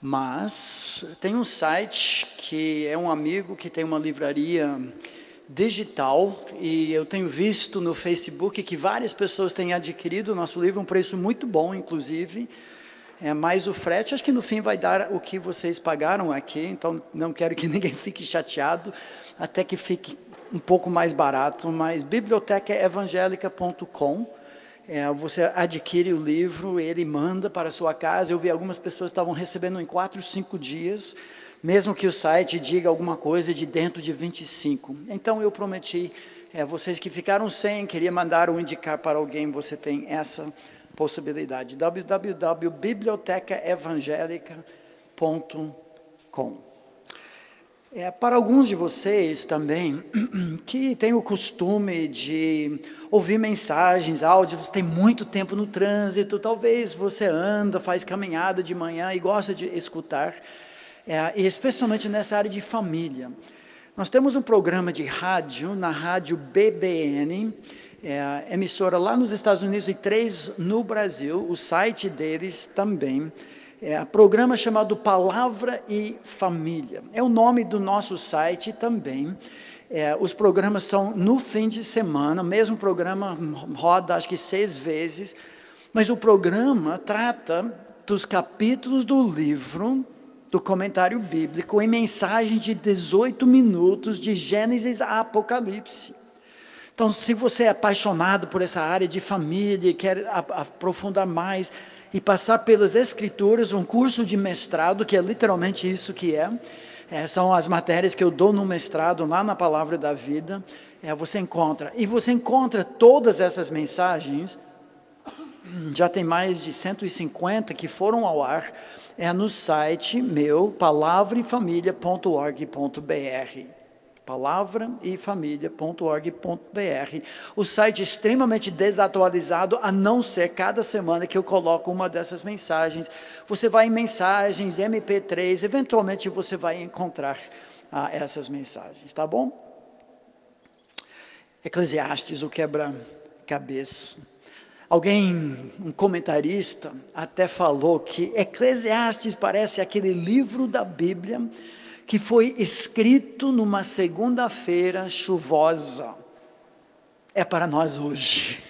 Mas tem um site que é um amigo que tem uma livraria digital e eu tenho visto no Facebook que várias pessoas têm adquirido o nosso livro, um preço muito bom, inclusive. É, mas o frete, acho que no fim vai dar o que vocês pagaram aqui, então não quero que ninguém fique chateado, até que fique um pouco mais barato, mas bibliotecaevangelica.com, é, você adquire o livro, ele manda para a sua casa, eu vi algumas pessoas estavam recebendo em 4, 5 dias, mesmo que o site diga alguma coisa de dentro de 25. Então eu prometi, é, vocês que ficaram sem, queria mandar ou indicar para alguém, você tem essa possibilidade. www.bibliotecaevangelica.com é, para alguns de vocês também, que têm o costume de ouvir mensagens, áudios, tem muito tempo no trânsito, talvez você anda, faz caminhada de manhã e gosta de escutar, é, especialmente nessa área de família. Nós temos um programa de rádio, na rádio BBN, é, emissora lá nos Estados Unidos e três no Brasil, o site deles também. É um programa chamado Palavra e Família. É o nome do nosso site também. É, os programas são no fim de semana, mesmo programa roda acho que seis vezes, mas o programa trata dos capítulos do livro do comentário bíblico em mensagem de 18 minutos de Gênesis a Apocalipse. Então, se você é apaixonado por essa área de família e quer aprofundar mais e passar pelas escrituras, um curso de mestrado, que é literalmente isso que é, é são as matérias que eu dou no mestrado, lá na Palavra da Vida, é, você encontra. E você encontra todas essas mensagens, já tem mais de 150 que foram ao ar, é no site meu, palavraefamilia.org.br palavra família.org.br. O site é extremamente desatualizado, a não ser cada semana que eu coloco uma dessas mensagens. Você vai em mensagens, MP3, eventualmente você vai encontrar ah, essas mensagens, tá bom? Eclesiastes, o quebra-cabeça. Alguém, um comentarista, até falou que Eclesiastes parece aquele livro da Bíblia que foi escrito numa segunda-feira chuvosa. É para nós hoje.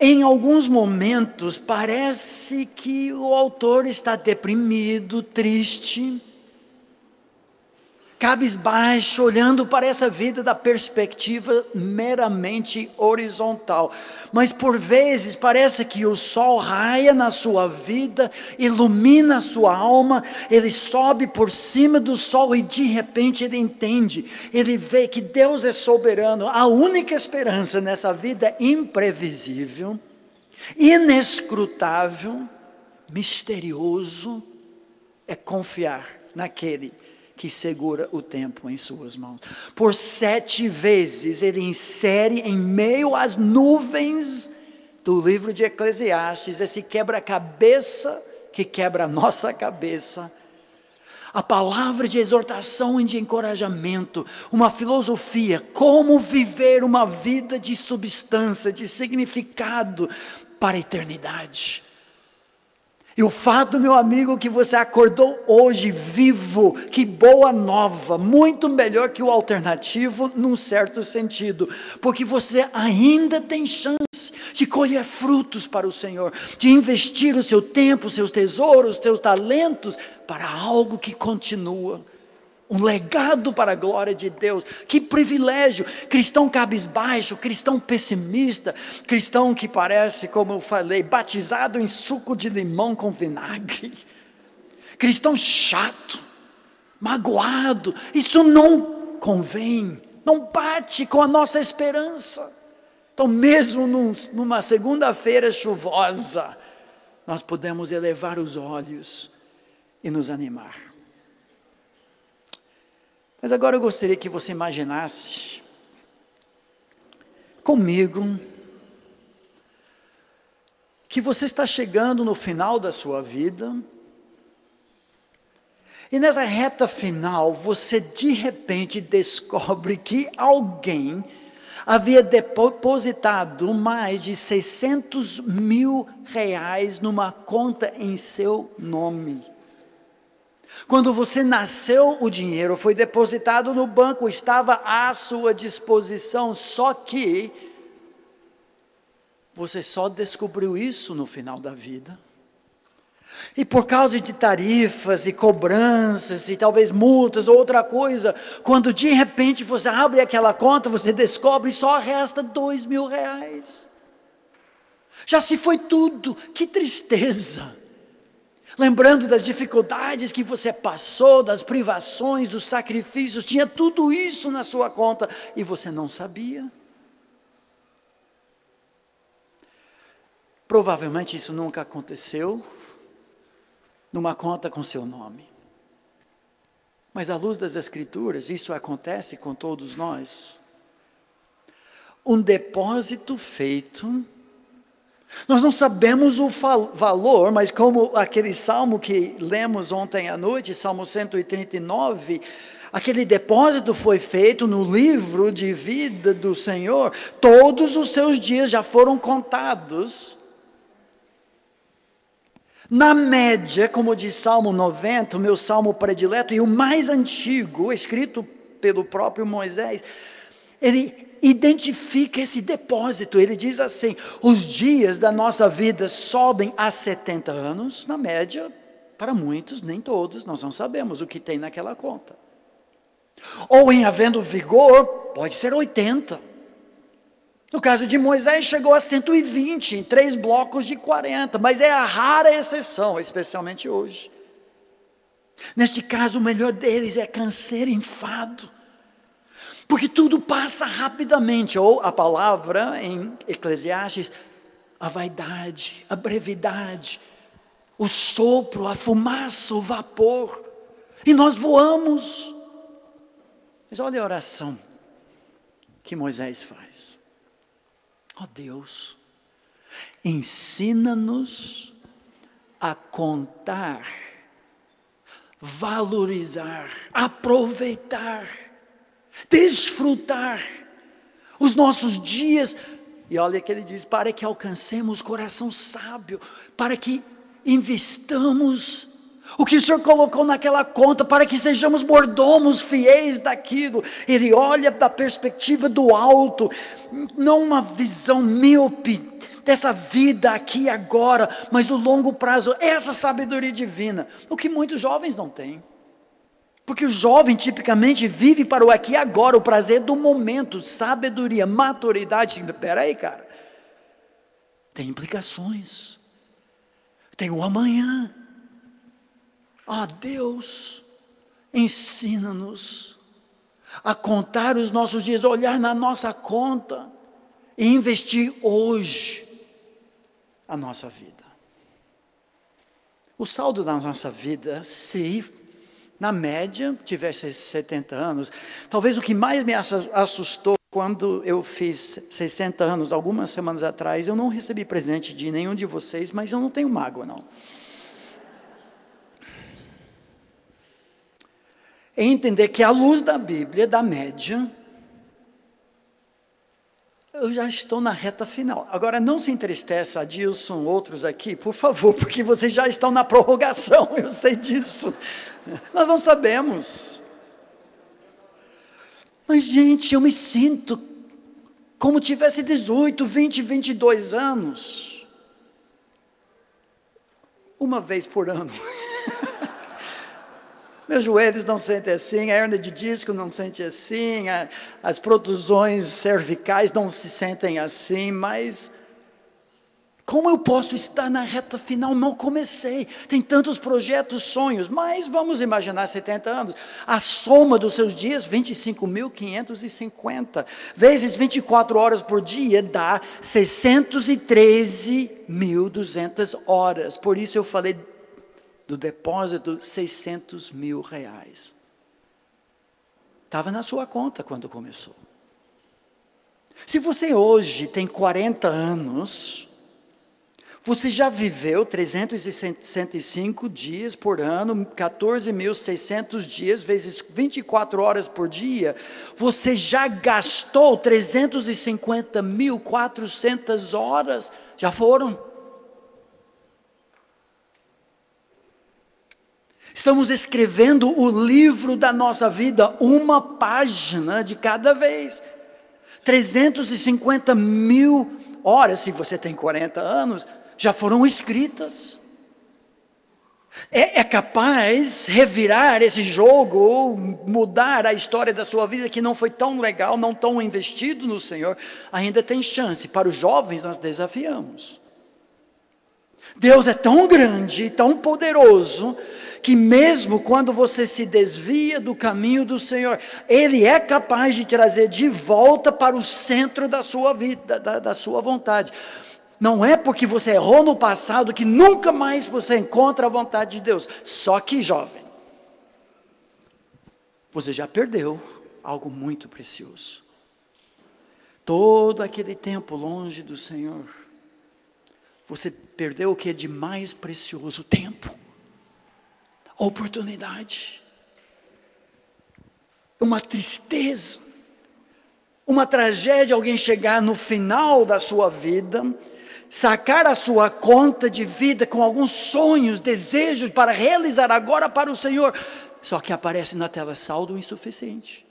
Em alguns momentos parece que o autor está deprimido, triste, cabisbaixo, olhando para essa vida da perspectiva meramente horizontal. Mas por vezes parece que o sol raia na sua vida, ilumina a sua alma, ele sobe por cima do sol e de repente ele entende, ele vê que Deus é soberano. A única esperança nessa vida imprevisível, inescrutável, misterioso, é confiar naquele que segura o tempo em suas mãos. Por sete vezes ele insere em meio às nuvens do livro de Eclesiastes esse quebra-cabeça que quebra a nossa cabeça. A palavra de exortação e de encorajamento, uma filosofia, como viver uma vida de substância, de significado para a eternidade. E o fato, meu amigo, que você acordou hoje vivo, que boa nova, muito melhor que o alternativo, num certo sentido, porque você ainda tem chance de colher frutos para o Senhor, de investir o seu tempo, seus tesouros, seus talentos para algo que continua um legado para a glória de Deus. Que privilégio! Cristão cabisbaixo, cristão pessimista, cristão que parece, como eu falei, batizado em suco de limão com vinagre. Cristão chato, magoado. Isso não convém, não bate com a nossa esperança. Então, mesmo num, numa segunda-feira chuvosa, nós podemos elevar os olhos e nos animar. Mas agora eu gostaria que você imaginasse comigo que você está chegando no final da sua vida, e nessa reta final você de repente descobre que alguém havia depositado mais de 600 mil reais numa conta em seu nome. Quando você nasceu, o dinheiro foi depositado no banco, estava à sua disposição, só que você só descobriu isso no final da vida. E por causa de tarifas e cobranças e talvez multas ou outra coisa, quando de repente você abre aquela conta, você descobre só resta dois mil reais. Já se foi tudo, que tristeza. Lembrando das dificuldades que você passou, das privações, dos sacrifícios, tinha tudo isso na sua conta e você não sabia. Provavelmente isso nunca aconteceu, numa conta com seu nome. Mas à luz das Escrituras, isso acontece com todos nós. Um depósito feito, nós não sabemos o valor, mas como aquele salmo que lemos ontem à noite, Salmo 139, aquele depósito foi feito no livro de vida do Senhor, todos os seus dias já foram contados. Na média, como diz Salmo 90, o meu salmo predileto e o mais antigo, escrito pelo próprio Moisés, ele identifica esse depósito. Ele diz assim: os dias da nossa vida sobem a 70 anos, na média, para muitos, nem todos, nós não sabemos o que tem naquela conta. Ou em havendo vigor, pode ser 80. No caso de Moisés, chegou a 120 em três blocos de 40, mas é a rara exceção, especialmente hoje. Neste caso, o melhor deles é canseiro enfado, porque tudo passa rapidamente, ou a palavra em Eclesiastes, a vaidade, a brevidade, o sopro, a fumaça, o vapor, e nós voamos. Mas olha a oração que Moisés faz. Ó oh Deus, ensina-nos a contar, valorizar, aproveitar, desfrutar os nossos dias. E olha que ele diz: para que alcancemos coração sábio, para que investamos o que o Senhor colocou naquela conta para que sejamos mordomos fiéis daquilo. Ele olha da perspectiva do alto, não uma visão míope dessa vida aqui e agora, mas o longo prazo, essa sabedoria divina, o que muitos jovens não têm. Porque o jovem tipicamente vive para o aqui e agora, o prazer do momento, sabedoria, maturidade. Espera aí, cara. Tem implicações. Tem o amanhã. Ah, Deus, ensina-nos a contar os nossos dias, olhar na nossa conta e investir hoje a nossa vida. O saldo da nossa vida, se na média tivesse 70 anos, talvez o que mais me assustou quando eu fiz 60 anos, algumas semanas atrás, eu não recebi presente de nenhum de vocês, mas eu não tenho mágoa, não. é entender que a luz da Bíblia, da média, eu já estou na reta final. Agora, não se entristeça, Adilson, outros aqui, por favor, porque vocês já estão na prorrogação, eu sei disso. Nós não sabemos. Mas, gente, eu me sinto como tivesse 18, 20, 22 anos. Uma vez por ano. Meus joelhos não sentem assim, a hernia de disco não sente assim, a, as protusões cervicais não se sentem assim, mas como eu posso estar na reta final? Não comecei. Tem tantos projetos, sonhos, mas vamos imaginar 70 anos. A soma dos seus dias, 25.550, vezes 24 horas por dia, dá 613.200 horas. Por isso eu falei do depósito 600 mil reais. Estava na sua conta quando começou. Se você hoje tem 40 anos, Você já viveu 365 dias por ano, 14.600 dias vezes 24 horas por dia. Você já gastou 350.400 horas. Já foram? Estamos escrevendo o livro da nossa vida, uma página de cada vez. 350 mil horas, se você tem 40 anos, já foram escritas. É, é, capaz revirar esse jogo mudar a história da sua vida que não foi tão legal, não tão investido no Senhor, ainda tem chance. Para os jovens, nós desafiamos. Deus é tão grande, tão poderoso, que mesmo quando você se desvia do caminho do Senhor, Ele é capaz de trazer de volta para o centro da sua vida, da, da sua vontade. Não é porque você errou no passado que nunca mais você encontra a vontade de Deus. Só que, jovem, você já perdeu algo muito precioso. Todo aquele tempo longe do Senhor, você perdeu o que é de mais precioso: tempo, oportunidade, uma tristeza, uma tragédia alguém chegar no final da sua vida sacar a sua conta de vida com alguns sonhos, desejos para realizar agora para o Senhor, só que aparece na tela saldo insuficiente.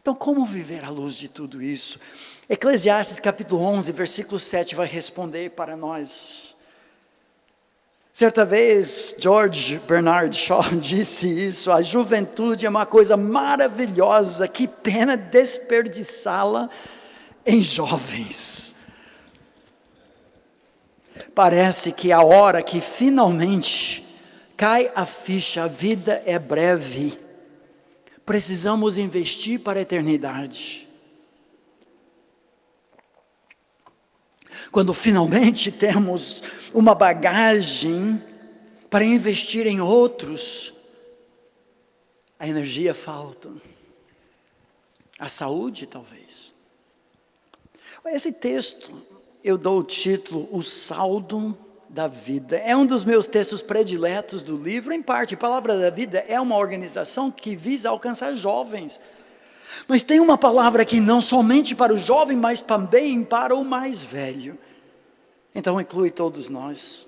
Então, como viver à luz de tudo isso? Eclesiastes capítulo 11, versículo 7 vai responder para nós. Certa vez, George Bernard Shaw disse isso: a juventude é uma coisa maravilhosa, que pena desperdiçá-la em jovens. Parece que a hora que finalmente cai a ficha, a vida é breve, precisamos investir para a eternidade. Quando finalmente temos uma bagagem para investir em outros, a energia falta, a saúde talvez. Esse texto, eu dou o título O Saldo da Vida. É um dos meus textos prediletos do livro, em parte. Palavra da Vida é uma organização que visa alcançar jovens. Mas tem uma palavra aqui não somente para o jovem, mas também para o mais velho. Então inclui todos nós.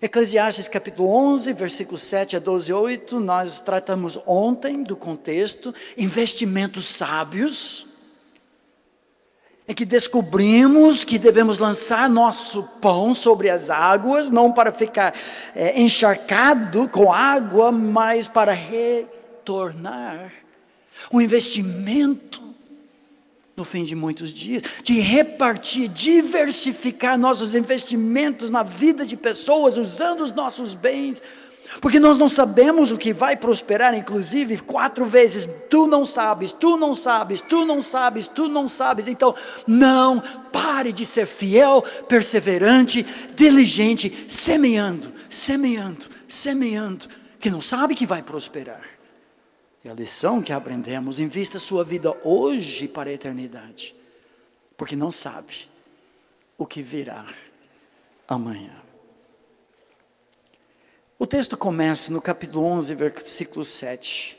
Eclesiastes capítulo 11, versículo 7 a 12, 8, nós tratamos ontem do contexto, investimentos sábios é que descobrimos que devemos lançar nosso pão sobre as águas, não para ficar é, encharcado com água, mas para retornar. Um investimento no fim de muitos dias, de repartir, diversificar nossos investimentos na vida de pessoas, usando os nossos bens porque nós não sabemos o que vai prosperar, inclusive quatro vezes, tu não sabes, tu não sabes, tu não sabes, tu não sabes. Então, não pare de ser fiel, perseverante, diligente, semeando, semeando, semeando, que não sabe que vai prosperar. E a lição que aprendemos, invista sua vida hoje para a eternidade, porque não sabe o que virá amanhã. O texto começa no capítulo 11, versículo 7.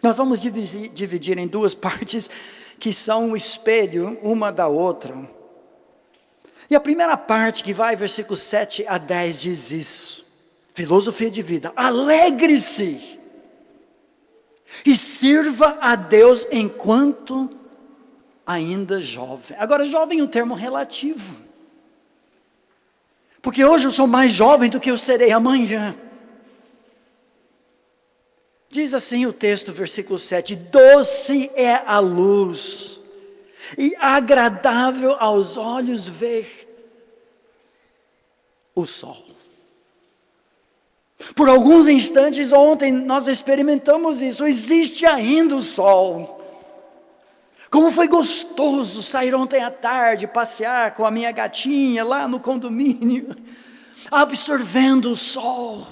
Nós vamos dividir, em duas partes que são um espelho uma da outra. E a primeira parte, que vai versículo 7 a 10, diz isso: filosofia de vida, alegre-se e sirva a Deus enquanto ainda jovem. Agora, jovem é um termo relativo. Porque hoje eu sou mais jovem do que eu serei amanhã. Diz assim o texto, versículo 7: Doce é a luz, e agradável aos olhos ver o sol. Por alguns instantes ontem nós experimentamos isso, existe ainda o sol. Como foi gostoso sair ontem à tarde, passear com a minha gatinha lá no condomínio, absorvendo o sol.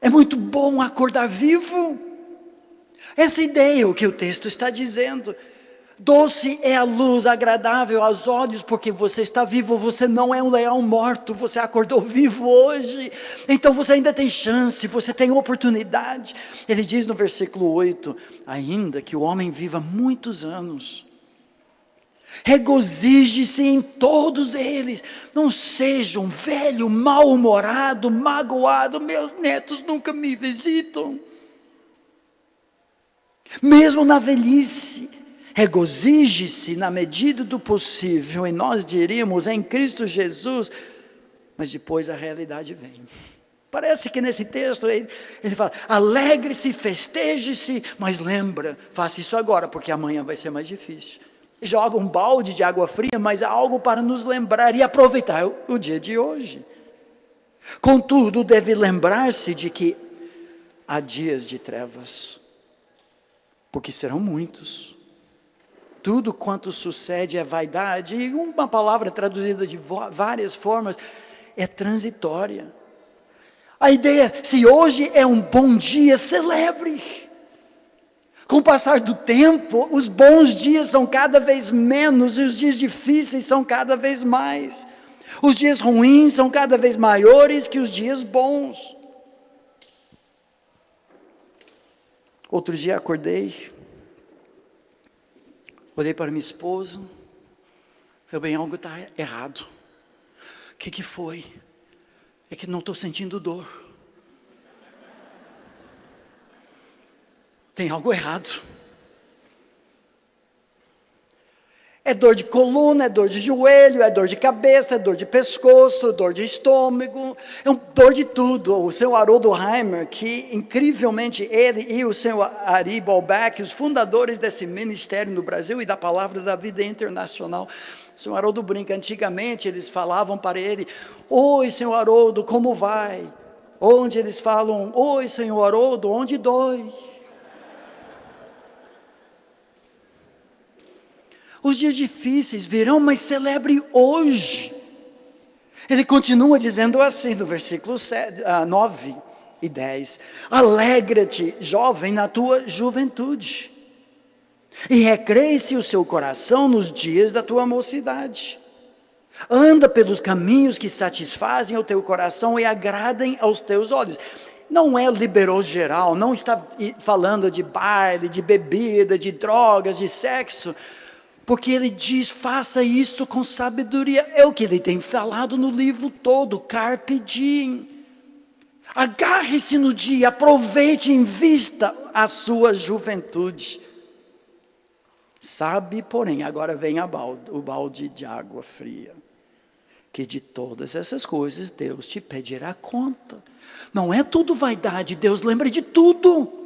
É muito bom acordar vivo. Essa ideia é o que o texto está dizendo. Doce é a luz agradável aos olhos, porque você está vivo, você não é um leão morto, você acordou vivo hoje. Então você ainda tem chance, você tem oportunidade. Ele diz no versículo 8: ainda que o homem viva muitos anos, regozije-se em todos eles, não seja um velho mal-humorado, magoado, meus netos nunca me visitam. Mesmo na velhice, regozije-se na medida do possível, e nós diríamos em Cristo Jesus, mas depois a realidade vem. Parece que nesse texto ele, ele fala: alegre-se, festeje-se, mas lembra, faça isso agora, porque amanhã vai ser mais difícil. Joga um balde de água fria, mas há algo para nos lembrar e aproveitar o, o dia de hoje. Contudo, deve lembrar-se de que há dias de trevas, porque serão muitos. Tudo quanto sucede é vaidade, e uma palavra traduzida de várias formas é transitória. A ideia, se hoje é um bom dia, celebre. Com o passar do tempo, os bons dias são cada vez menos e os dias difíceis são cada vez mais. Os dias ruins são cada vez maiores que os dias bons. Outro dia acordei, Olhei para minha esposa, falei, bem, algo está errado. O que, que foi? É que não estou sentindo dor. Tem algo errado. É dor de coluna, é dor de joelho, é dor de cabeça, é dor de pescoço, dor de estômago, é um dor de tudo. O seu Haroldo Heimer, que incrivelmente ele e o seu Ari Balbeck, os fundadores desse ministério no Brasil e da Palavra da Vida Internacional, o senhor Haroldo brinca, antigamente eles falavam para ele, Oi, senhor Haroldo, como vai? Onde eles falam, Oi, senhor Haroldo, onde dói? Os dias difíceis virão, mas celebre hoje. Ele continua dizendo assim no versículo 7, 9 ah, e 10: Alegra-te, jovem, na tua juventude, e recreie-se o seu coração nos dias da tua mocidade. Anda pelos caminhos que satisfazem o teu coração e agradem aos teus olhos. Não é liberou geral, não está falando de baile, de bebida, de drogas, de sexo porque ele diz: faça isso com sabedoria. É o que ele tem falado no livro todo, carpe diem. Agarre-se no dia, aproveite, invista a sua juventude. Sabe, porém, agora vem balde, o balde de água fria, que de todas essas coisas Deus te pedirá conta. Não é tudo vaidade, Deus lembra de tudo.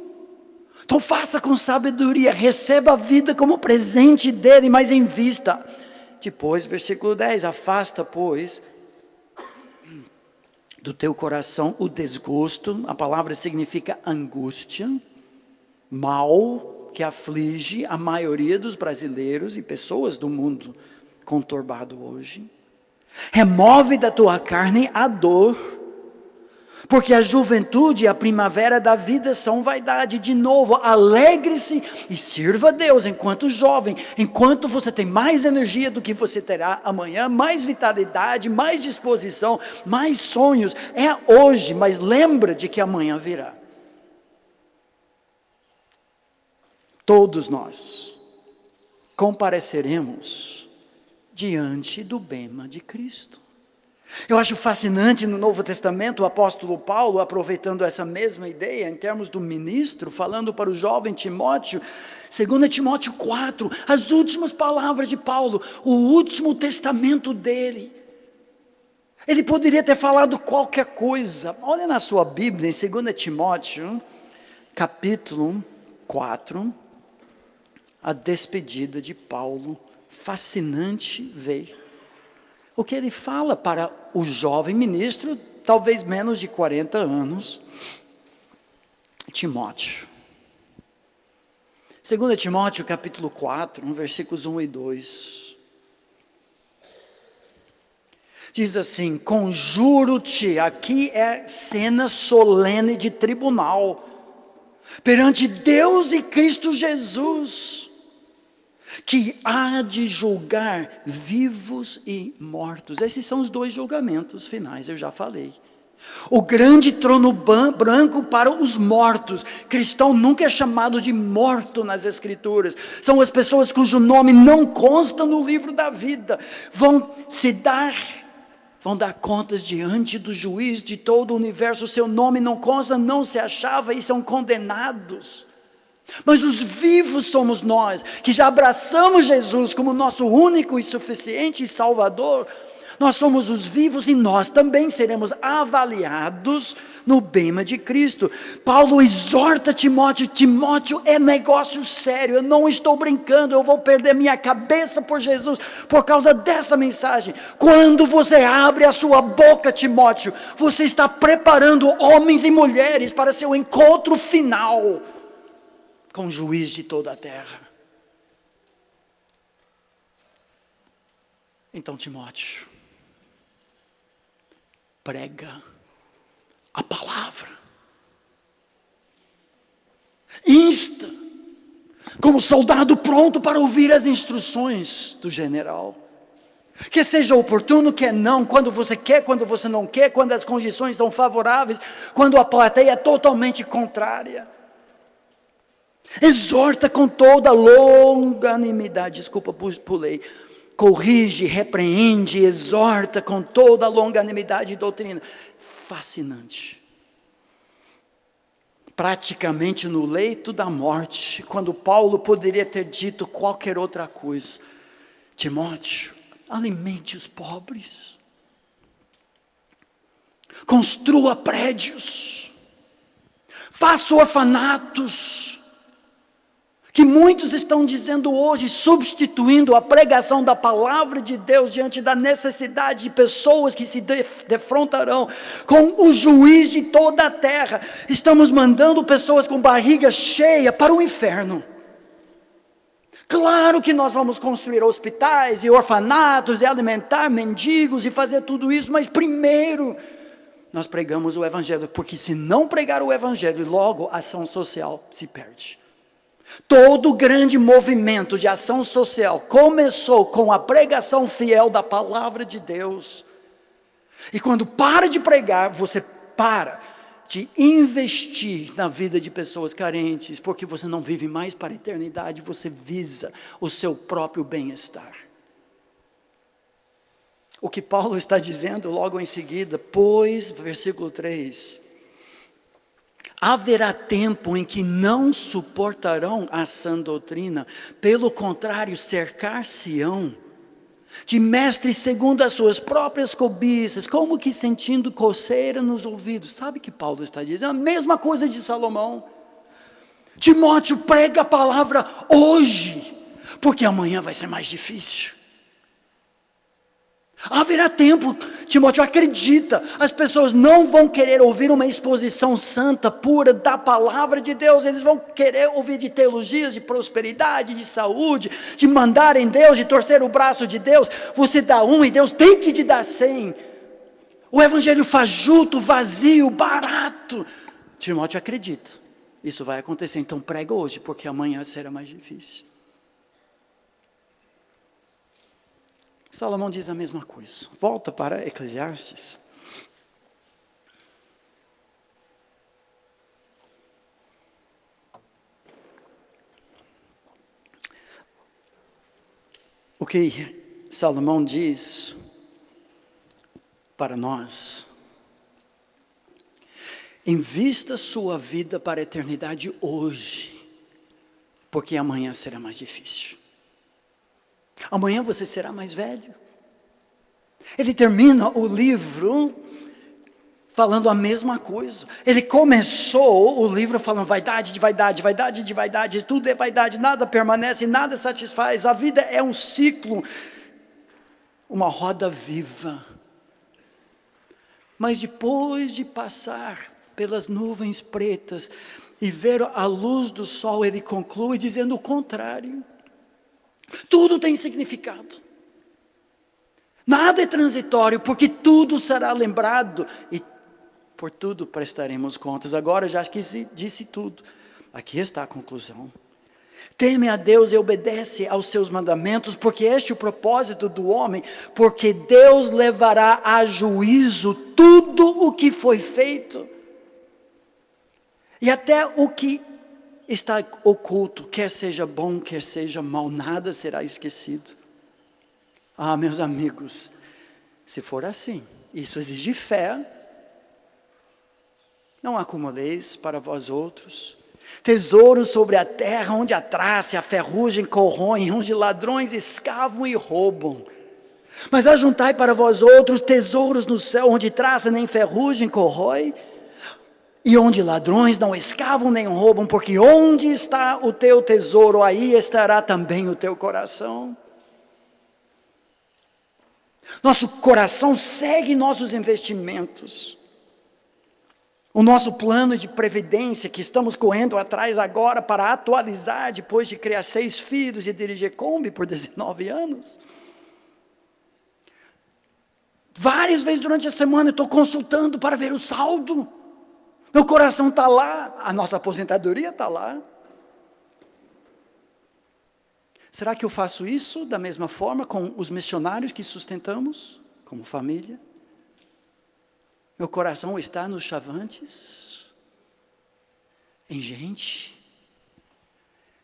Então faça com sabedoria, receba a vida como presente dele, mas em vista. Depois, versículo 10: Afasta, pois, do teu coração o desgosto, a palavra significa angústia, mal que aflige a maioria dos brasileiros e pessoas do mundo conturbado hoje. Remove da tua carne a dor porque a juventude e a primavera da vida são vaidade. De novo, alegre-se e sirva a Deus enquanto jovem, enquanto você tem mais energia do que você terá amanhã, mais vitalidade, mais disposição, mais sonhos. É hoje, mas lembra de que amanhã virá. Todos nós compareceremos diante do bema de Cristo. Eu acho fascinante no Novo Testamento o apóstolo Paulo aproveitando essa mesma ideia em termos do ministro, falando para o jovem Timóteo, 2 Timóteo 4, as últimas palavras de Paulo, o último testamento dele. Ele poderia ter falado qualquer coisa. Olha na sua Bíblia, em 2 Timóteo, capítulo 4, a despedida de Paulo. Fascinante ver o que ele fala para o jovem ministro, talvez menos de 40 anos, Timóteo. 2 Timóteo capítulo 4, versículos 1 e 2. Diz assim: Conjuro-te, aqui é cena solene de tribunal. perante Deus e Cristo Jesus, que há de julgar vivos e mortos. Esses são os dois julgamentos finais, eu já falei. O grande trono branco para os mortos. Cristão nunca é chamado de morto nas Escrituras. São as pessoas cujo nome não consta no livro da vida. Vão se dar, vão dar contas diante do juiz de todo o universo. Seu nome não consta, não se achava e são condenados. Mas os vivos somos nós, que já abraçamos Jesus como nosso único e suficiente Salvador nós somos os vivos e nós também seremos avaliados no bema de Cristo. Paulo exorta Timóteo: Timóteo é negócio sério, eu não estou brincando, eu vou perder minha cabeça por Jesus por causa dessa mensagem. Quando você abre a sua boca, Timóteo, você está preparando homens e mulheres para seu encontro final com juiz de toda a terra. Então, Timóteo, prega a palavra. Insta, como soldado pronto para ouvir as instruções do general. Que seja oportuno, que não, quando você quer, quando você não quer, quando as condições são favoráveis, quando a plateia é totalmente contrária. Exorta com toda longanimidade, desculpa, pulei corrige, repreende, exorta com toda longanimidade e doutrina. Fascinante. Praticamente no leito da morte, quando Paulo poderia ter dito qualquer outra coisa. Timóteo, alimente os pobres. Construa prédios. Faça orfanatos que muitos estão dizendo hoje, substituindo a pregação da palavra de Deus diante da necessidade de pessoas que se defrontarão com o juiz de toda a terra. Estamos mandando pessoas com barriga cheia para o inferno. Claro que nós vamos construir hospitais e orfanatos e alimentar mendigos e fazer tudo isso, mas primeiro nós pregamos o Evangelho, porque se não pregar o Evangelho, logo a ação social se perde. Todo grande movimento de ação social começou com a pregação fiel da palavra de Deus. E quando para de pregar, você para de investir na vida de pessoas carentes, porque você não vive mais para a eternidade, você visa o seu próprio bem-estar. O que Paulo está dizendo logo em seguida, pois, versículo 3, Haverá tempo em que não suportarão a sã doutrina, pelo contrário, cercar-se-ão de mestres segundo as suas próprias cobiças, como que sentindo coceira nos ouvidos. Sabe que Paulo está dizendo? A mesma coisa de Salomão. Timóteo prega a palavra hoje, porque amanhã vai ser mais difícil. Haverá tempo, Timóteo acredita, as pessoas não vão querer ouvir uma exposição santa, pura da palavra de Deus, eles vão querer ouvir de teologias, de prosperidade, de saúde, de mandar em Deus, de torcer o braço de Deus. Você dá um e Deus tem que te dar cem. O evangelho fajuto, vazio, barato. Timóteo acredita, isso vai acontecer, então prega hoje, porque amanhã será mais difícil. Salomão diz a mesma coisa. Volta para Eclesiastes. O que Salomão diz para nós? Invista sua vida para a eternidade hoje, porque amanhã será mais difícil. Amanhã você será mais velho. Ele termina o livro falando a mesma coisa. Ele começou o livro falando vaidade de vaidade, vaidade de vaidade, tudo é vaidade, nada permanece, nada satisfaz. A vida é um ciclo, uma roda viva. Mas depois de passar pelas nuvens pretas e ver a luz do sol, ele conclui dizendo o contrário. Tudo tem significado. Nada é transitório, porque tudo será lembrado e por tudo prestaremos contas. Agora já que disse tudo. Aqui está a conclusão. Teme a Deus e obedece aos seus mandamentos, porque este é o propósito do homem, porque Deus levará a juízo tudo o que foi feito. E até o que está oculto, quer seja bom, quer seja mal, nada será esquecido. Ah, meus amigos, se for assim, isso exige fé. Não acumuleis para vós outros tesouros sobre a terra, onde a traça e a ferrugem corroem, onde ladrões escavam e roubam. Mas ajuntai para vós outros tesouros no céu, onde traça nem ferrugem corrói, e onde ladrões não escavam nem roubam, porque onde está o teu tesouro, aí estará também o teu coração. Nosso coração segue nossos investimentos. O nosso plano de previdência, que estamos correndo atrás agora para atualizar, depois de criar seis filhos e dirigir Kombi por 19 anos. Várias vezes durante a semana eu estou consultando para ver o saldo. Meu coração está lá, a nossa aposentadoria está lá. Será que eu faço isso da mesma forma com os missionários que sustentamos, como família? Meu coração está nos chavantes, em gente,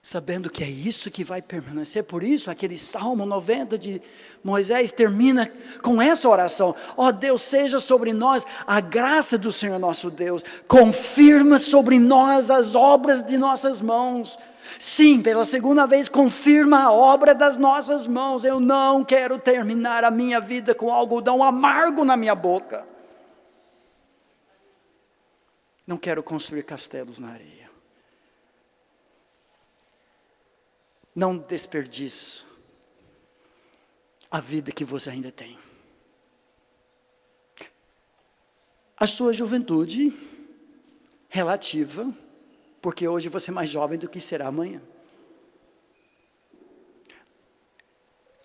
sabendo que é isso que vai permanecer. Por isso, aquele Salmo 90 de Moisés termina com essa oração: Ó oh Deus, seja sobre nós a graça do Senhor nosso Deus, confirma sobre nós as obras de nossas mãos. Sim, pela segunda vez, confirma a obra das nossas mãos. Eu não quero terminar a minha vida com algodão amargo na minha boca. Não quero construir castelos na areia. Não desperdice a vida que você ainda tem. A sua juventude relativa, porque hoje você é mais jovem do que será amanhã.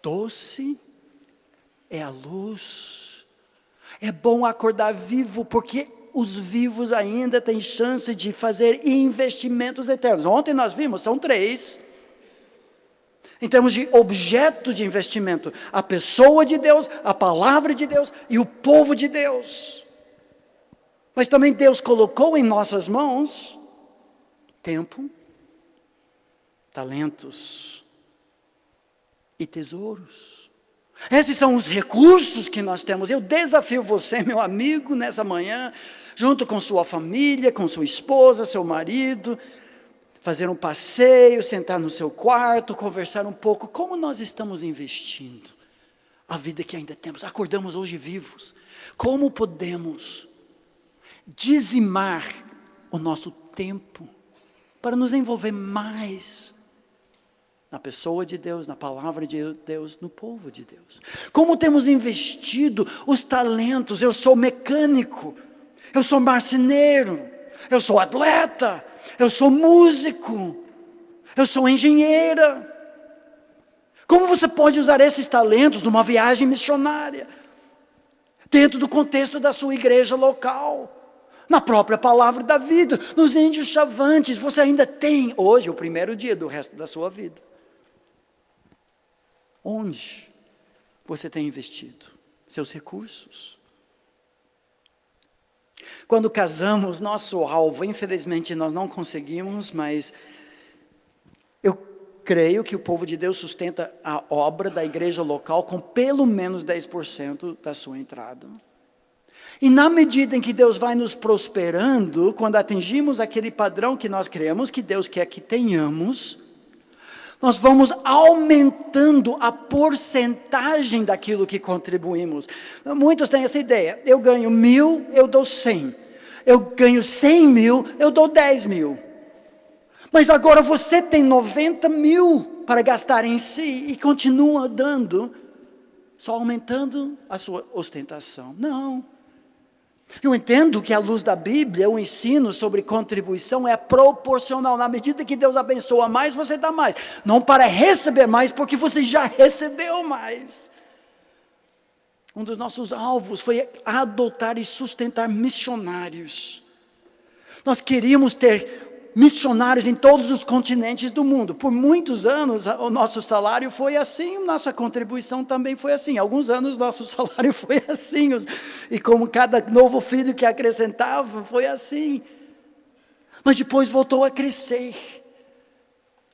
Doce é a luz. É bom acordar vivo, porque os vivos ainda têm chance de fazer investimentos eternos. Ontem nós vimos, são três. Em termos de objeto de investimento, a pessoa de Deus, a palavra de Deus e o povo de Deus. Mas também Deus colocou em nossas mãos tempo, talentos e tesouros. Esses são os recursos que nós temos. Eu desafio você, meu amigo, nessa manhã, junto com sua família, com sua esposa, seu marido, fazer um passeio, sentar no seu quarto, conversar um pouco. Como nós estamos investindo a vida que ainda temos? Acordamos hoje vivos. Como podemos dizimar o nosso tempo para nos envolver mais na pessoa de Deus, na palavra de Deus, no povo de Deus. Como temos investido os talentos, eu sou mecânico, eu sou marceneiro, eu sou atleta, eu sou músico, eu sou engenheira. Como você pode usar esses talentos numa viagem missionária? Dentro do contexto da sua igreja local, na própria palavra da vida, nos índios chavantes, você ainda tem hoje o primeiro dia do resto da sua vida. Onde você tem investido seus recursos? Quando casamos, nosso alvo, infelizmente nós não conseguimos, mas eu creio que o povo de Deus sustenta a obra da igreja local com pelo menos 10% da sua entrada. E na medida em que Deus vai nos prosperando, quando atingimos aquele padrão que nós queremos, que Deus quer que tenhamos, nós vamos aumentando a porcentagem daquilo que contribuímos. Muitos têm essa ideia: eu ganho mil, eu dou cem. Eu ganho cem mil, eu dou dez mil. Mas agora você tem 90 mil para gastar em si e continua dando, só aumentando a sua ostentação. Não. Eu entendo que, à luz da Bíblia, o ensino sobre contribuição é proporcional. Na medida que Deus abençoa mais, você dá mais. Não para receber mais, porque você já recebeu mais. Um dos nossos alvos foi adotar e sustentar missionários. Nós queríamos ter missionários em todos os continentes do mundo. Por muitos anos, o nosso salário foi assim, nossa contribuição também foi assim. Alguns anos, nosso salário foi assim. E como cada novo filho que acrescentava, foi assim. Mas depois voltou a crescer.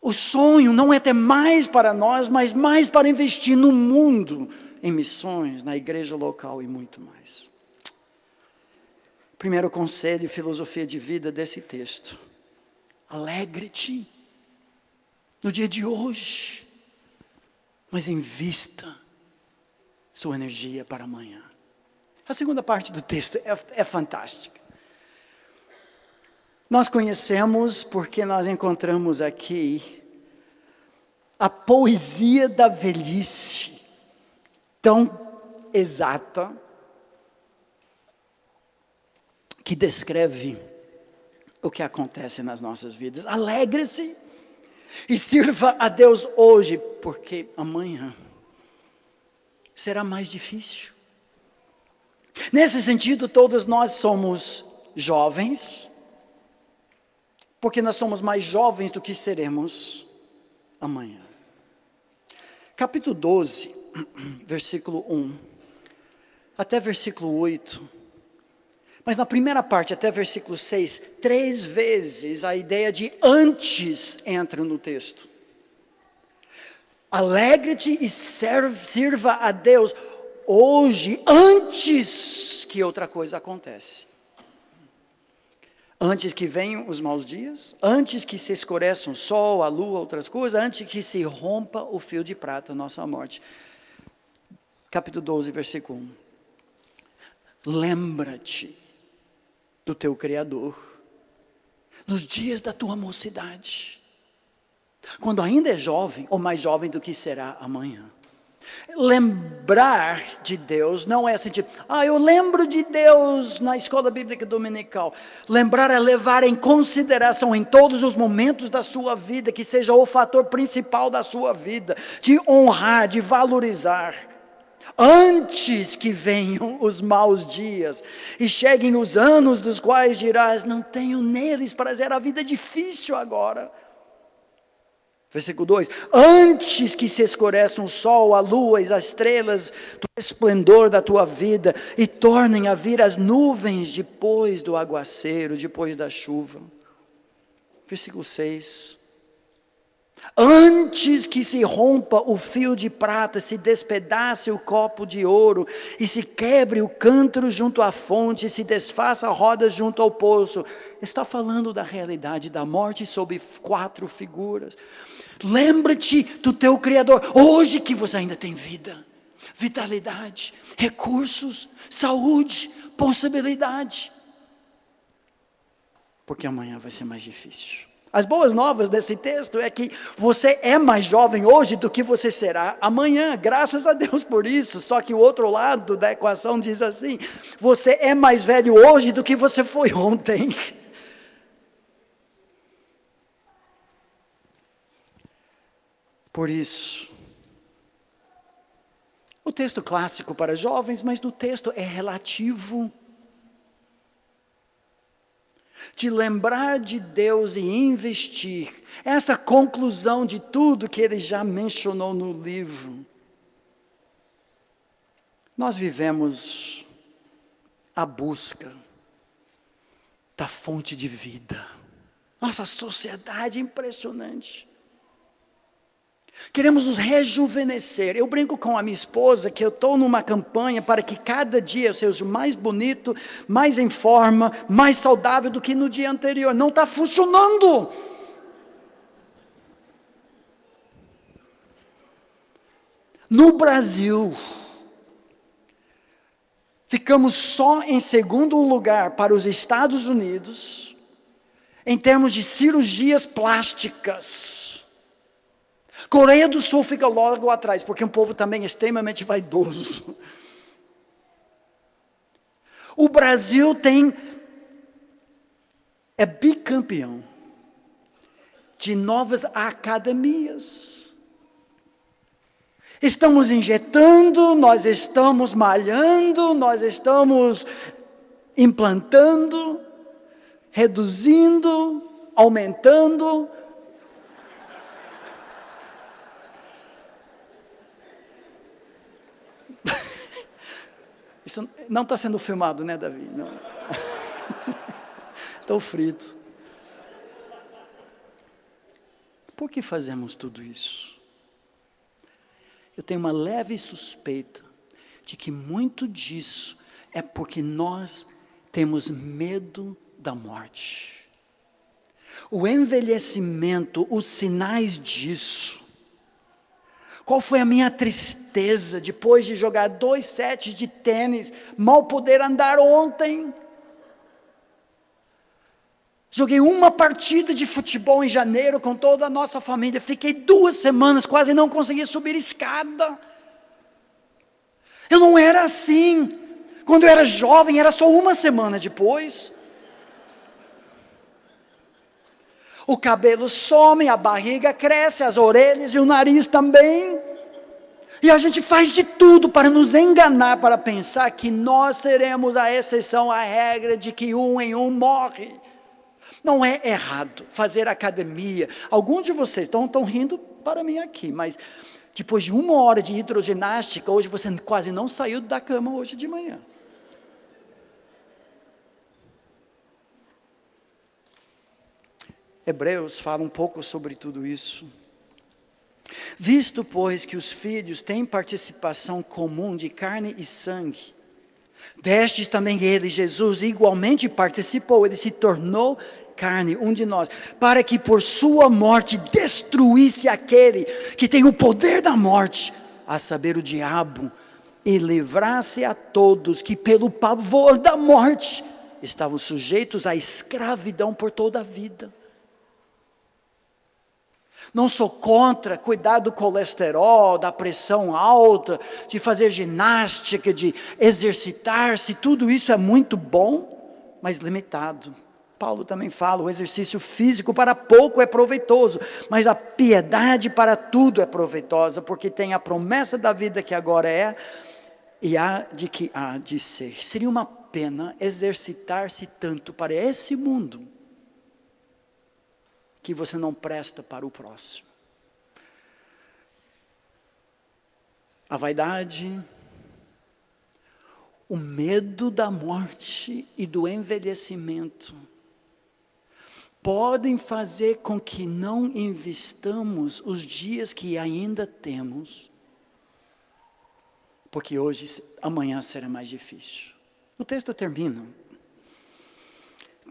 O sonho não é ter mais para nós, mas mais para investir no mundo, em missões, na igreja local e muito mais. Primeiro conselho filosofia de vida desse texto Alegre-te no dia de hoje, mas invista sua energia para amanhã. A segunda parte do texto é, é fantástica. Nós conhecemos porque nós encontramos aqui a poesia da velhice, tão exata, que descreve o que acontece nas nossas vidas. Alegre-se e sirva a Deus hoje, porque amanhã será mais difícil. Nesse sentido, todos nós somos jovens, porque nós somos mais jovens do que seremos amanhã. Capítulo 12, versículo 1 até versículo 8 mas na primeira parte, até versículo 6, três vezes a ideia de antes entra no texto. Alegre-te e serve, sirva a Deus hoje, antes que outra coisa aconteça. Antes que venham os maus dias, antes que se escureça o sol, a lua, outras coisas, antes que se rompa o fio de prata, nossa morte. Capítulo 12, versículo 1. Lembra-te do teu Criador, nos dias da tua mocidade, quando ainda é jovem, ou mais jovem do que será amanhã. Lembrar de Deus não é sentir, ah, eu lembro de Deus na escola bíblica dominical. Lembrar é levar em consideração em todos os momentos da sua vida, que seja o fator principal da sua vida, de honrar, de valorizar antes que venham os maus dias e cheguem os anos dos quais dirás: Não tenho neles prazer, a vida é difícil agora. Versículo 2: Antes que se escureçam o sol, a lua e as estrelas do esplendor da tua vida e tornem a vir as nuvens depois do aguaceiro, depois da chuva. Versículo 6: Antes que se rompa o fio de prata, se despedace o copo de ouro, e se quebre o cântaro junto à fonte, e se desfaça a roda junto ao poço. Está falando da realidade da morte sob quatro figuras. Lembra-te do teu Criador, hoje que você ainda tem vida, vitalidade, recursos, saúde, possibilidade. Porque amanhã vai ser mais difícil. As boas novas desse texto é que você é mais jovem hoje do que você será amanhã, graças a Deus por isso. Só que o outro lado da equação diz assim: você é mais velho hoje do que você foi ontem. Por isso, o texto clássico para jovens, mas no texto é relativo de lembrar de Deus e investir. Essa conclusão de tudo que ele já mencionou no livro. Nós vivemos a busca da fonte de vida. Nossa sociedade é impressionante. Queremos nos rejuvenescer. Eu brinco com a minha esposa que eu estou numa campanha para que cada dia eu seja mais bonito, mais em forma, mais saudável do que no dia anterior. Não está funcionando. No Brasil, ficamos só em segundo lugar para os Estados Unidos em termos de cirurgias plásticas. Coreia do Sul fica logo atrás, porque é um povo também extremamente vaidoso. O Brasil tem é bicampeão de novas academias. Estamos injetando, nós estamos malhando, nós estamos implantando, reduzindo, aumentando. Isso não está sendo filmado, né, Davi? Estou frito. Por que fazemos tudo isso? Eu tenho uma leve suspeita de que muito disso é porque nós temos medo da morte. O envelhecimento, os sinais disso. Qual foi a minha tristeza depois de jogar dois sets de tênis, mal poder andar ontem? Joguei uma partida de futebol em janeiro com toda a nossa família. Fiquei duas semanas, quase não consegui subir escada. Eu não era assim. Quando eu era jovem, era só uma semana depois. O cabelo some, a barriga cresce, as orelhas e o nariz também. E a gente faz de tudo para nos enganar, para pensar que nós seremos a exceção à regra de que um em um morre. Não é errado fazer academia. Alguns de vocês estão, estão rindo para mim aqui, mas depois de uma hora de hidroginástica, hoje você quase não saiu da cama hoje de manhã. Hebreus fala um pouco sobre tudo isso. Visto, pois, que os filhos têm participação comum de carne e sangue, destes também ele, Jesus, igualmente participou, ele se tornou carne, um de nós, para que por sua morte destruísse aquele que tem o poder da morte, a saber, o diabo, e livrasse a todos que, pelo pavor da morte, estavam sujeitos à escravidão por toda a vida. Não sou contra cuidar do colesterol, da pressão alta, de fazer ginástica, de exercitar-se, tudo isso é muito bom, mas limitado. Paulo também fala: o exercício físico para pouco é proveitoso, mas a piedade para tudo é proveitosa, porque tem a promessa da vida que agora é e há de que há de ser. Seria uma pena exercitar-se tanto para esse mundo que você não presta para o próximo. A vaidade, o medo da morte e do envelhecimento podem fazer com que não investamos os dias que ainda temos, porque hoje, amanhã será mais difícil. O texto termina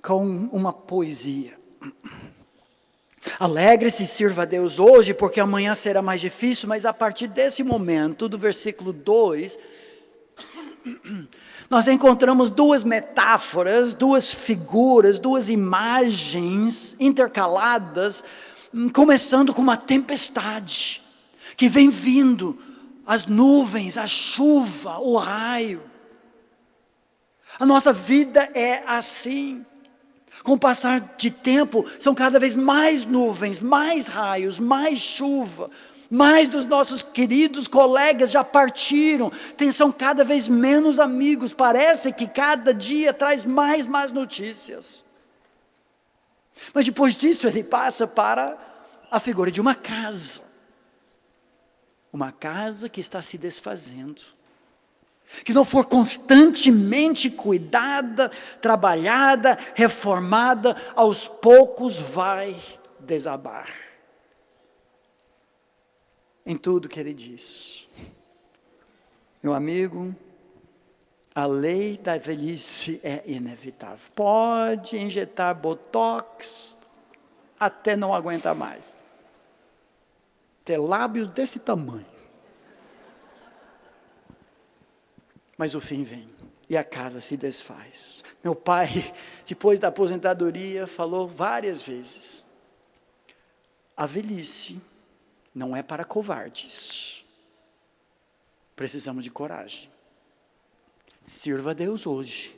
com uma poesia. Alegre-se e sirva a Deus hoje, porque amanhã será mais difícil, mas a partir desse momento, do versículo 2, nós encontramos duas metáforas, duas figuras, duas imagens intercaladas, hum, começando com uma tempestade, que vem vindo, as nuvens, a chuva, o raio. A nossa vida é assim. Com o passar de tempo, são cada vez mais nuvens, mais raios, mais chuva. Mais dos nossos queridos colegas já partiram, tem, são cada vez menos amigos. Parece que cada dia traz mais más notícias. Mas depois disso, ele passa para a figura de uma casa. Uma casa que está se desfazendo que não for constantemente cuidada, trabalhada, reformada, aos poucos vai desabar. Em tudo que ele diz. Meu amigo, a lei da velhice é inevitável. Pode injetar botox até não aguentar mais. Ter lábios desse tamanho. Mas o fim vem e a casa se desfaz. Meu pai, depois da aposentadoria, falou várias vezes: a velhice não é para covardes. Precisamos de coragem. Sirva a Deus hoje,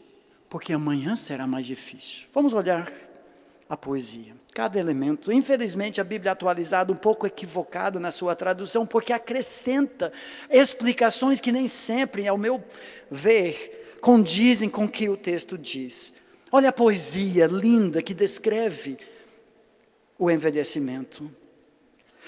porque amanhã será mais difícil. Vamos olhar a poesia. Cada elemento. Infelizmente, a Bíblia atualizada, um pouco equivocada na sua tradução, porque acrescenta explicações que nem sempre, ao meu ver, condizem com o que o texto diz. Olha a poesia linda que descreve o envelhecimento.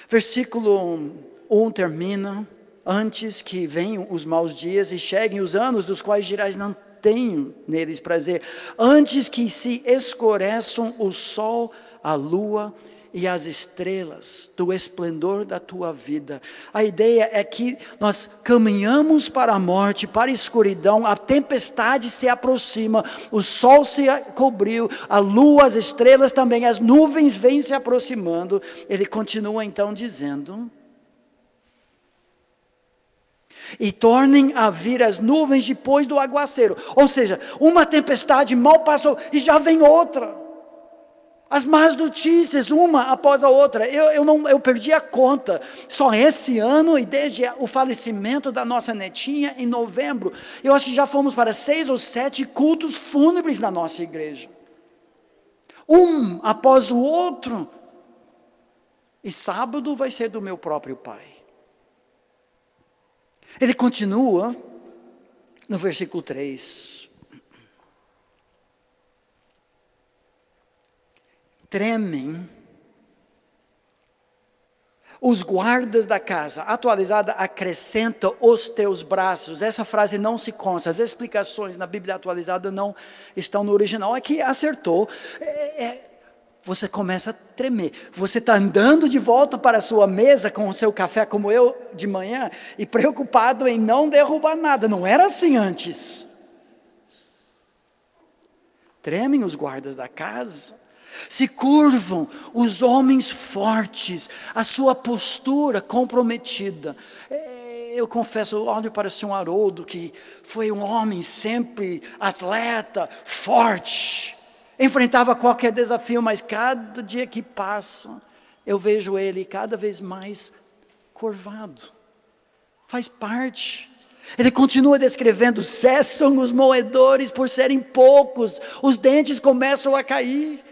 Versículo 1 termina: Antes que venham os maus dias e cheguem os anos dos quais dirás: Não tenho neles prazer. Antes que se escureçam o sol, a lua e as estrelas do esplendor da tua vida. A ideia é que nós caminhamos para a morte, para a escuridão, a tempestade se aproxima, o sol se cobriu, a lua, as estrelas também, as nuvens vêm se aproximando. Ele continua então dizendo: e tornem a vir as nuvens depois do aguaceiro. Ou seja, uma tempestade mal passou e já vem outra. As más notícias, uma após a outra. Eu, eu, não, eu perdi a conta. Só esse ano, e desde o falecimento da nossa netinha, em novembro, eu acho que já fomos para seis ou sete cultos fúnebres na nossa igreja. Um após o outro. E sábado vai ser do meu próprio pai. Ele continua no versículo 3. tremem os guardas da casa, atualizada, acrescenta os teus braços. Essa frase não se consta, as explicações na Bíblia atualizada não estão no original. Aqui acertou. É, é, você começa a tremer. Você está andando de volta para a sua mesa com o seu café, como eu de manhã, e preocupado em não derrubar nada. Não era assim antes. Tremem os guardas da casa se curvam os homens fortes, a sua postura comprometida. É, eu confesso, olho para o senhor Haroldo, que foi um homem sempre atleta, forte, enfrentava qualquer desafio, mas cada dia que passa, eu vejo ele cada vez mais curvado. Faz parte. Ele continua descrevendo: cessam os moedores por serem poucos, os dentes começam a cair.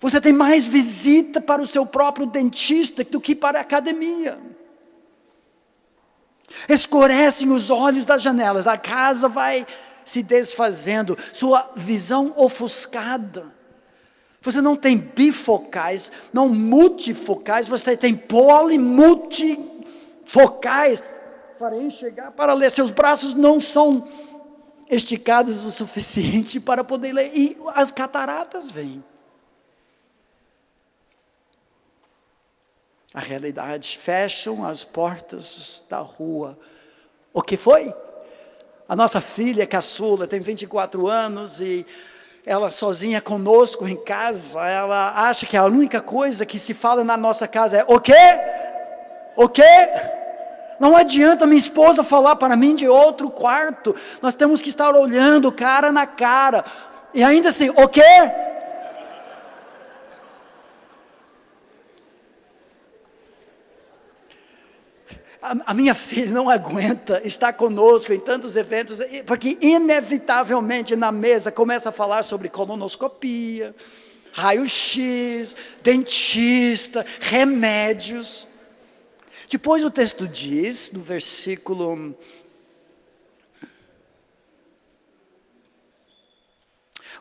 Você tem mais visita para o seu próprio dentista do que para a academia. Escurecem os olhos das janelas, a casa vai se desfazendo, sua visão ofuscada. Você não tem bifocais, não multifocais, você tem polimultifocais para enxergar, para ler. Seus braços não são esticados o suficiente para poder ler, e as cataratas vêm. a realidade. Fecham as portas da rua. O que foi? A nossa filha caçula tem 24 anos e ela sozinha conosco em casa, ela acha que a única coisa que se fala na nossa casa é o quê? O quê? Não adianta minha esposa falar para mim de outro quarto. Nós temos que estar olhando cara na cara. E ainda assim, o quê? A, a, minha filha não aguenta estar conosco em tantos eventos, porque inevitavelmente na mesa começa a falar sobre colonoscopia, raio-x, dentista, remédios. Depois o texto diz, no versículo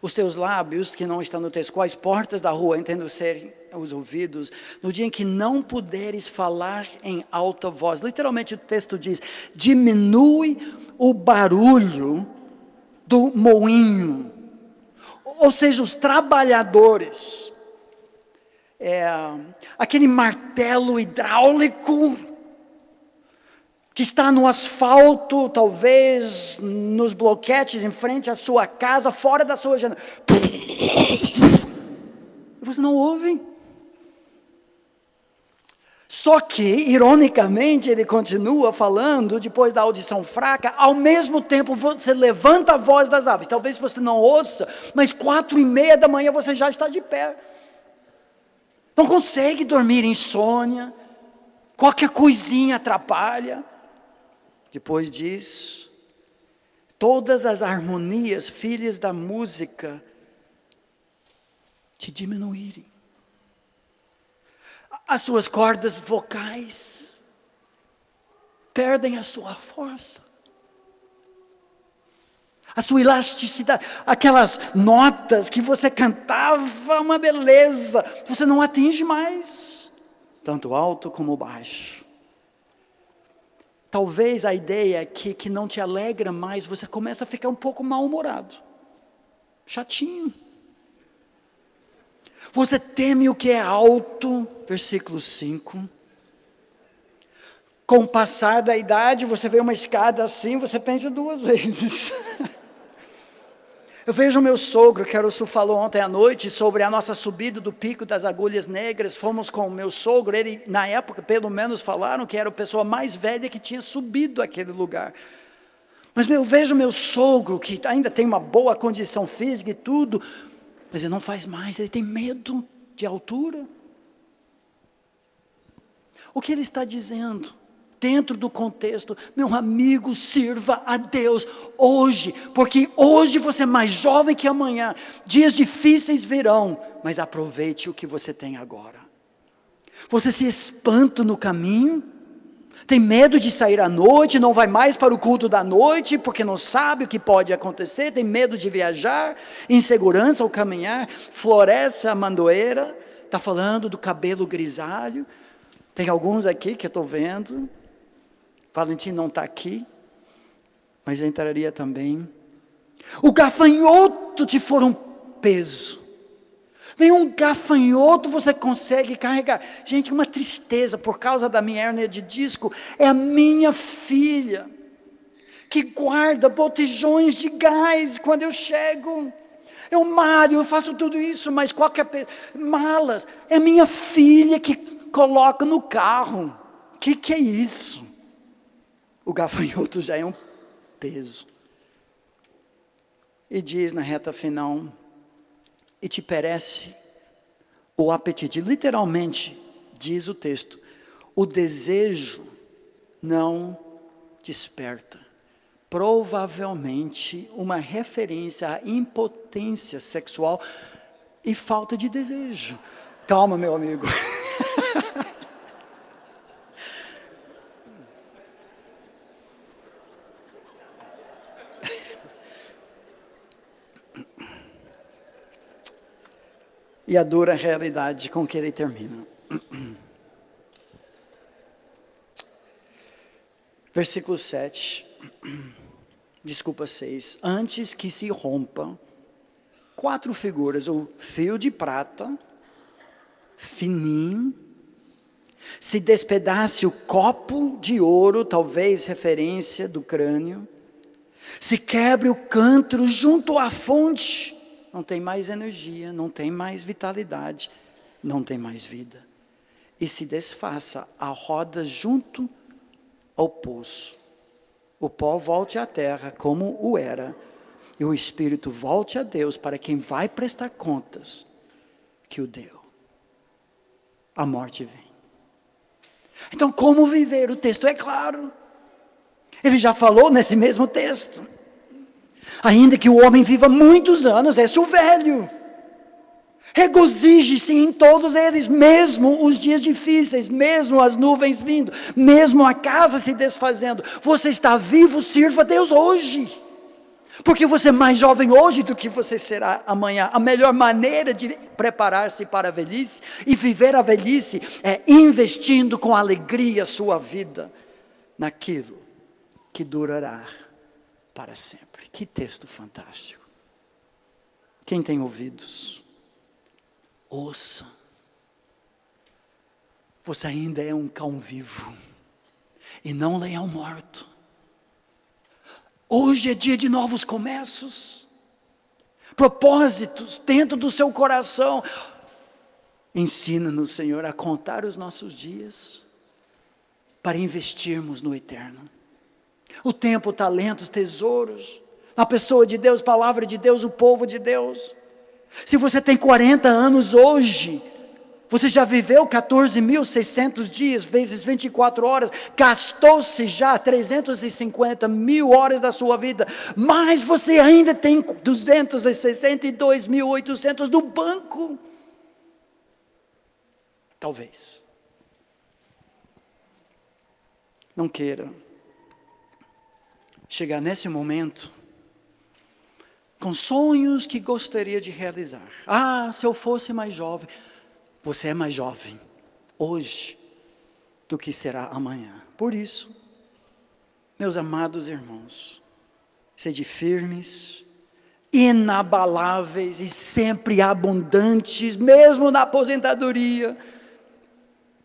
os teus lábios, que não estão no texto, quais portas da rua entendo serem os ouvidos, no dia em que não puderes falar em alta voz. Literalmente o texto diz: diminui o barulho do moinho. Ou seja, os trabalhadores, é, aquele martelo hidráulico, que está no asfalto, talvez nos bloquetes em frente à sua casa, fora da sua janela. Você não ouve? Só que, ironicamente, ele continua falando, depois da audição fraca, ao mesmo tempo você levanta a voz das aves. Talvez você não ouça, mas quatro e meia da manhã você já está de pé. Não consegue dormir insônia, qualquer coisinha atrapalha. Depois diz, todas as harmonias, filhas da música, te diminuírem. As suas cordas vocais perdem a sua força. A sua elasticidade, aquelas notas que você cantava, uma beleza, você não atinge mais, tanto alto como baixo. Talvez a ideia que, que não te alegra mais, você começa a ficar um pouco mal-humorado, chatinho. Você teme o que é alto, versículo 5. Com o passar da idade, você vê uma escada assim, você pensa duas vezes. Eu vejo meu sogro, que era o falou ontem à noite, sobre a nossa subida do pico das agulhas negras. Fomos com o meu sogro, ele, na época, pelo menos falaram que era a pessoa mais velha que tinha subido aquele lugar. Mas eu vejo meu sogro, que ainda tem uma boa condição física e tudo, mas ele não faz mais, ele tem medo de altura. O que ele está dizendo? dentro do contexto, meu amigo, sirva a Deus hoje, porque hoje você é mais jovem que amanhã. Dias difíceis virão, mas aproveite o que você tem agora. Você se espanta no caminho, tem medo de sair à noite, não vai mais para o culto da noite, porque não sabe o que pode acontecer, tem medo de viajar, insegurança ao caminhar, floresce a mandoeira, está falando do cabelo grisalho. Tem alguns aqui que eu estou vendo, Valentim não está aqui, mas entraria também. O gafanhoto te for um peso. Nenhum gafanhoto você consegue carregar. Gente, uma tristeza por causa da minha hérnia de disco. É a minha filha que guarda botijões de gás quando eu chego. Eu malho, eu faço tudo isso, mas qualquer malas. É minha filha que coloca no carro. O que, que é isso? o gafanhoto já é um peso. E diz na reta final: e te perece o apetite. Literalmente, diz o texto, o desejo não desperta. Provavelmente uma referência à impotência sexual e falta de desejo. Calma, meu amigo. e a dura realidade com que ele termina. Versículo 7, desculpa 6. Antes que se rompa quatro figuras, o fio de prata, fininho, se despedace o copo de ouro, talvez referência do crânio, se quebre o cantro junto à fonte, não tem mais energia, não tem mais vitalidade, não tem mais vida. E se desfaça a roda junto ao poço. O pó volte à terra como o era, e o espírito volte a Deus para quem vai prestar contas que o deu. A morte vem. Então, como viver? O texto é claro. Ele já falou nesse mesmo texto. Ainda que o homem viva muitos anos, é seu velho. Regozije-se em todos eles, mesmo os dias difíceis, mesmo as nuvens vindo, mesmo a casa se desfazendo. Você está vivo, sirva a Deus hoje. Porque você é mais jovem hoje do que você será amanhã. A melhor maneira de preparar-se para a velhice e viver a velhice é investindo com alegria a sua vida naquilo que durará para sempre. Que texto fantástico. Quem tem ouvidos, ouça. Você ainda é um cão vivo e não leão morto. Hoje é dia de novos começos, propósitos dentro do seu coração. Ensina-nos, Senhor, a contar os nossos dias para investirmos no eterno. O tempo, talentos, tesouros a pessoa de Deus, palavra de Deus, o povo de Deus. Se você tem 40 anos hoje, você já viveu 14.600 dias, vezes 24 horas, gastou-se já 350 mil horas da sua vida, mas você ainda tem 262.800 no banco. Talvez. Não queira chegar nesse momento com sonhos que gostaria de realizar. Ah, se eu fosse mais jovem. Você é mais jovem hoje do que será amanhã. Por isso, meus amados irmãos, sede firmes, inabaláveis e sempre abundantes, mesmo na aposentadoria,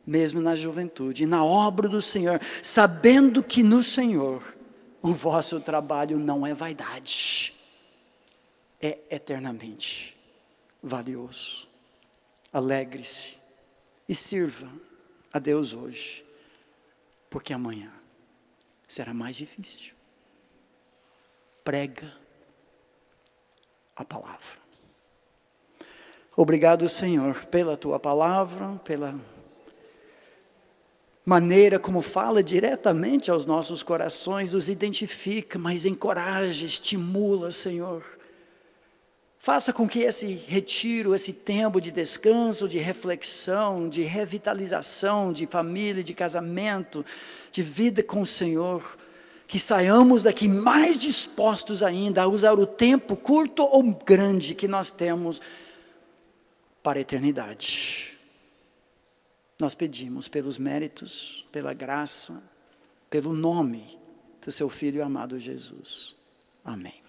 mesmo na juventude, na obra do Senhor, sabendo que no Senhor o vosso trabalho não é vaidade é eternamente valioso. Alegre-se e sirva a Deus hoje, porque amanhã será mais difícil. Prega a palavra. Obrigado, Senhor, pela tua palavra, pela maneira como fala diretamente aos nossos corações, nos identifica, mas encoraja, estimula, Senhor Faça com que esse retiro, esse tempo de descanso, de reflexão, de revitalização, de família, de casamento, de vida com o Senhor, que saiamos daqui mais dispostos ainda a usar o tempo curto ou grande que nós temos para a eternidade. Nós pedimos pelos méritos, pela graça, pelo nome do seu Filho amado Jesus. Amém.